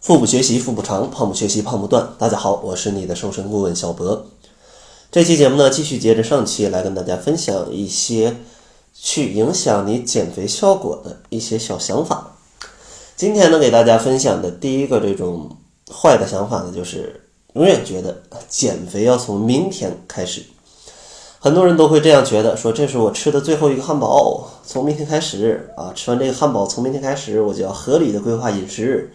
腹部学习腹部长，胖不学习胖不断。大家好，我是你的瘦身顾问小博。这期节目呢，继续接着上期来跟大家分享一些去影响你减肥效果的一些小想法。今天呢，给大家分享的第一个这种坏的想法呢，就是永远觉得减肥要从明天开始。很多人都会这样觉得，说这是我吃的最后一个汉堡，从明天开始啊，吃完这个汉堡，从明天开始我就要合理的规划饮食。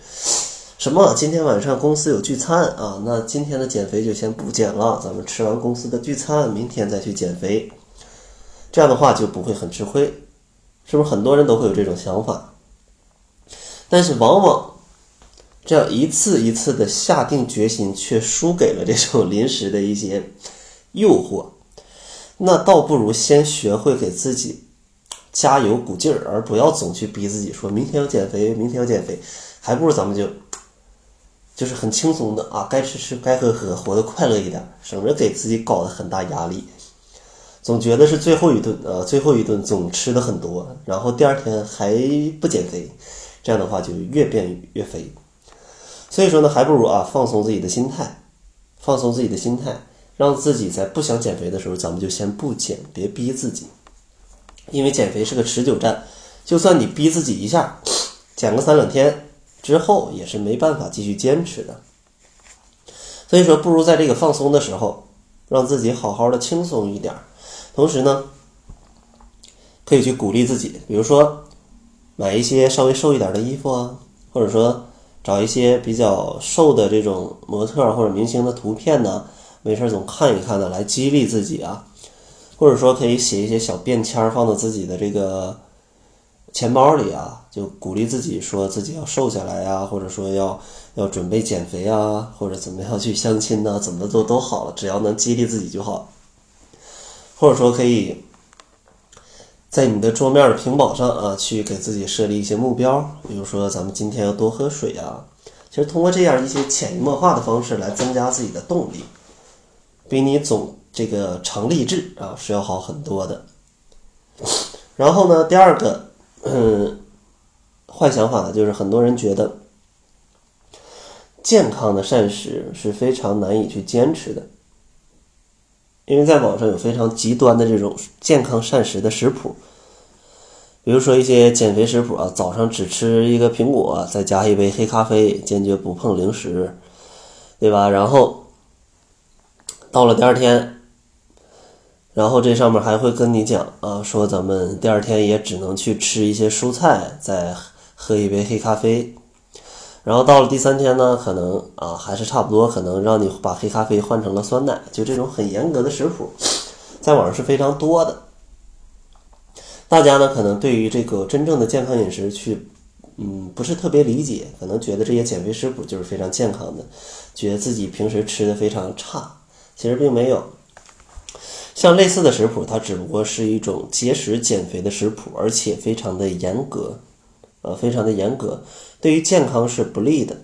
什么？今天晚上公司有聚餐啊？那今天的减肥就先不减了，咱们吃完公司的聚餐，明天再去减肥。这样的话就不会很吃亏，是不是？很多人都会有这种想法，但是往往这样一次一次的下定决心，却输给了这种临时的一些诱惑。那倒不如先学会给自己加油鼓劲儿，而不要总去逼自己，说明天要减肥，明天要减肥，还不如咱们就。就是很轻松的啊，该吃吃，该喝喝，活得快乐一点，省着给自己搞得很大压力。总觉得是最后一顿啊，最后一顿总吃的很多，然后第二天还不减肥，这样的话就越变越肥。所以说呢，还不如啊放松自己的心态，放松自己的心态，让自己在不想减肥的时候，咱们就先不减，别逼自己。因为减肥是个持久战，就算你逼自己一下，减个三两天。之后也是没办法继续坚持的，所以说不如在这个放松的时候，让自己好好的轻松一点同时呢，可以去鼓励自己，比如说买一些稍微瘦一点的衣服啊，或者说找一些比较瘦的这种模特或者明星的图片呢，没事总看一看呢，来激励自己啊，或者说可以写一些小便签放到自己的这个。钱包里啊，就鼓励自己说自己要瘦下来呀，或者说要要准备减肥啊，或者怎么样去相亲呢？怎么做都好了，只要能激励自己就好。或者说可以在你的桌面的屏保上啊，去给自己设立一些目标，比如说咱们今天要多喝水啊。其实通过这样一些潜移默化的方式来增加自己的动力，比你总这个常励志啊是要好很多的。然后呢，第二个。嗯，坏想法，就是很多人觉得健康的膳食是非常难以去坚持的，因为在网上有非常极端的这种健康膳食的食谱，比如说一些减肥食谱啊，早上只吃一个苹果，再加一杯黑咖啡，坚决不碰零食，对吧？然后到了第二天。然后这上面还会跟你讲啊，说咱们第二天也只能去吃一些蔬菜，再喝一杯黑咖啡。然后到了第三天呢，可能啊还是差不多，可能让你把黑咖啡换成了酸奶。就这种很严格的食谱，在网上是非常多的。大家呢可能对于这个真正的健康饮食去，嗯，不是特别理解，可能觉得这些减肥食谱就是非常健康的，觉得自己平时吃的非常差，其实并没有。像类似的食谱，它只不过是一种节食减肥的食谱，而且非常的严格，呃，非常的严格，对于健康是不利的。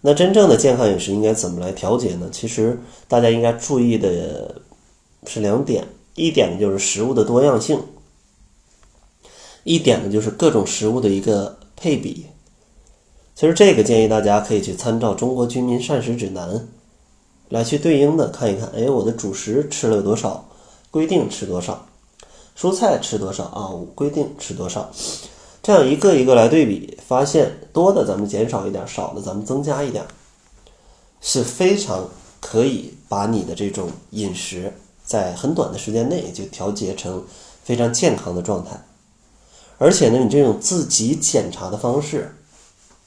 那真正的健康饮食应该怎么来调节呢？其实大家应该注意的是两点，一点呢就是食物的多样性，一点呢就是各种食物的一个配比。其实这个建议大家可以去参照《中国居民膳食指南》。来去对应的看一看，哎，我的主食吃了多少？规定吃多少？蔬菜吃多少啊？我规定吃多少？这样一个一个来对比，发现多的咱们减少一点，少的咱们增加一点，是非常可以把你的这种饮食在很短的时间内就调节成非常健康的状态。而且呢，你这种自己检查的方式，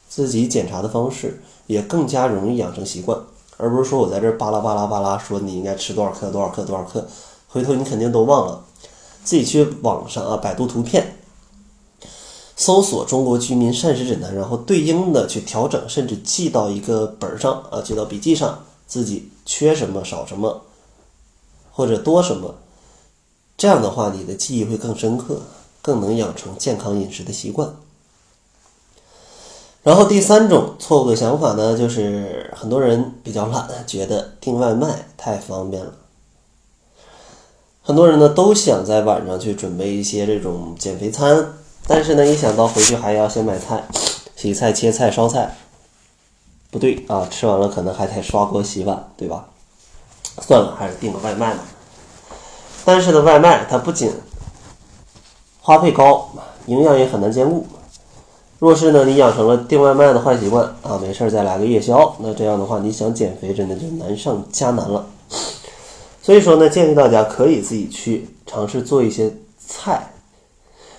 自己检查的方式也更加容易养成习惯。而不是说我在这巴拉巴拉巴拉说你应该吃多少克多少克多少克，回头你肯定都忘了，自己去网上啊百度图片，搜索中国居民膳食指南，然后对应的去调整，甚至记到一个本上啊，记到笔记上，自己缺什么少什么，或者多什么，这样的话你的记忆会更深刻，更能养成健康饮食的习惯。然后第三种错误的想法呢，就是很多人比较懒，觉得订外卖太方便了。很多人呢都想在晚上去准备一些这种减肥餐，但是呢一想到回去还要先买菜、洗菜、切菜、烧菜，不对啊，吃完了可能还得刷锅洗碗，对吧？算了，还是订个外卖吧。但是呢，外卖它不仅花费高，营养也很难兼顾。若是呢，你养成了订外卖的坏习惯啊，没事儿再来个夜宵，那这样的话，你想减肥真的就难上加难了。所以说呢，建议大家可以自己去尝试做一些菜。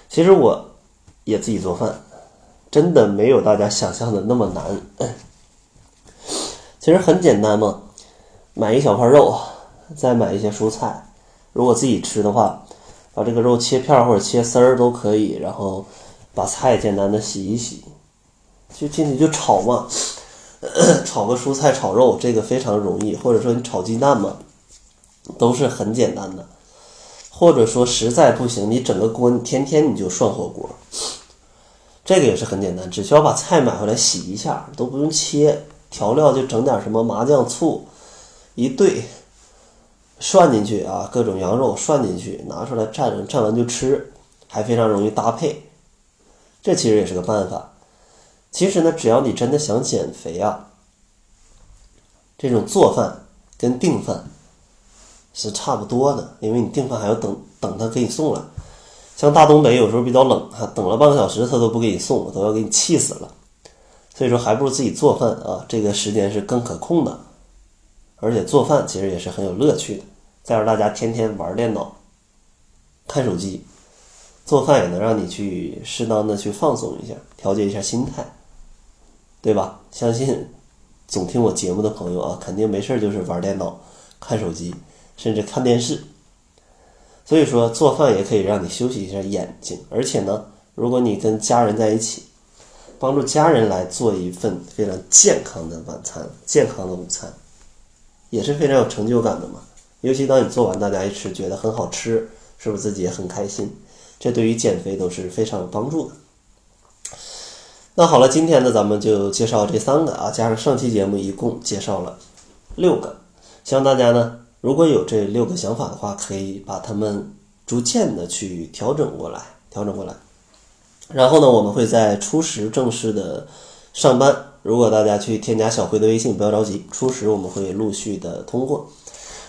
其实我也自己做饭，真的没有大家想象的那么难。其实很简单嘛，买一小块肉，再买一些蔬菜。如果自己吃的话，把这个肉切片或者切丝儿都可以，然后把菜简单的洗一洗，就进去就炒嘛，炒个蔬菜炒肉，这个非常容易。或者说你炒鸡蛋嘛。都是很简单的，或者说实在不行，你整个锅你天天你就涮火锅，这个也是很简单，只需要把菜买回来洗一下，都不用切，调料就整点什么麻酱醋，一兑，涮进去啊，各种羊肉涮进去，拿出来蘸蘸完就吃，还非常容易搭配，这其实也是个办法。其实呢，只要你真的想减肥啊，这种做饭跟订饭。是差不多的，因为你订饭还要等等他给你送来。像大东北有时候比较冷哈，等了半个小时他都不给你送，都要给你气死了。所以说还不如自己做饭啊，这个时间是更可控的，而且做饭其实也是很有乐趣的。再让大家天天玩电脑、看手机，做饭也能让你去适当的去放松一下，调节一下心态，对吧？相信总听我节目的朋友啊，肯定没事就是玩电脑、看手机。甚至看电视，所以说做饭也可以让你休息一下眼睛，而且呢，如果你跟家人在一起，帮助家人来做一份非常健康的晚餐、健康的午餐，也是非常有成就感的嘛。尤其当你做完，大家一吃觉得很好吃，是不是自己也很开心？这对于减肥都是非常有帮助的。那好了，今天呢，咱们就介绍这三个啊，加上上期节目一共介绍了六个，希望大家呢。如果有这六个想法的话，可以把它们逐渐的去调整过来，调整过来。然后呢，我们会在初十正式的上班。如果大家去添加小辉的微信，不要着急，初十我们会陆续的通过。